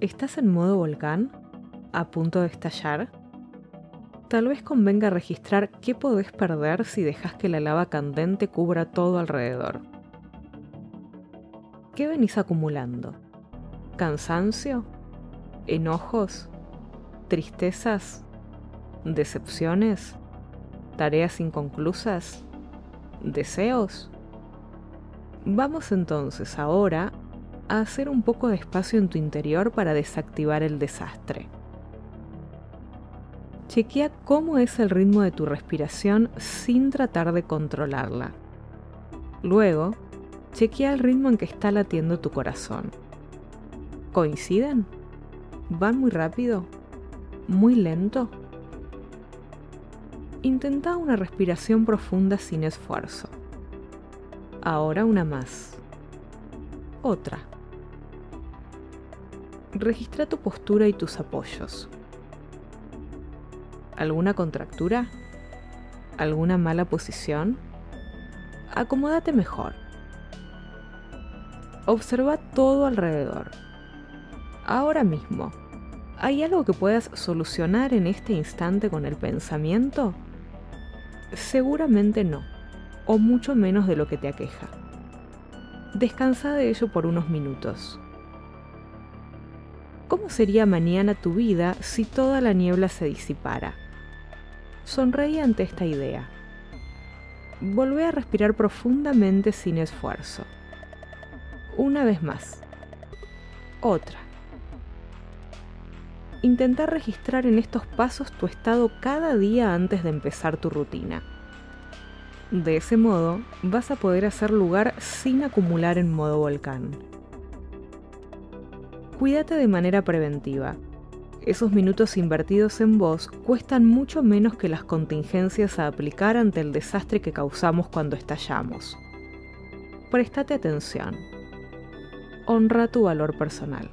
¿Estás en modo volcán? ¿A punto de estallar? Tal vez convenga registrar qué podés perder si dejas que la lava candente cubra todo alrededor. ¿Qué venís acumulando? ¿Cansancio? ¿Enojos? ¿Tristezas? ¿Decepciones? ¿Tareas inconclusas? ¿Deseos? Vamos entonces ahora a hacer un poco de espacio en tu interior para desactivar el desastre. Chequea cómo es el ritmo de tu respiración sin tratar de controlarla. Luego, chequea el ritmo en que está latiendo tu corazón. ¿Coinciden? ¿Van muy rápido? ¿Muy lento? Intenta una respiración profunda sin esfuerzo. Ahora una más. Otra. Registra tu postura y tus apoyos. ¿Alguna contractura? ¿Alguna mala posición? Acomódate mejor. Observa todo alrededor. Ahora mismo, ¿hay algo que puedas solucionar en este instante con el pensamiento? Seguramente no, o mucho menos de lo que te aqueja. Descansa de ello por unos minutos. ¿Cómo sería mañana tu vida si toda la niebla se disipara? Sonreí ante esta idea. Volvé a respirar profundamente sin esfuerzo. Una vez más. Otra. Intenta registrar en estos pasos tu estado cada día antes de empezar tu rutina. De ese modo, vas a poder hacer lugar sin acumular en modo volcán. Cuídate de manera preventiva. Esos minutos invertidos en vos cuestan mucho menos que las contingencias a aplicar ante el desastre que causamos cuando estallamos. Prestate atención. Honra tu valor personal.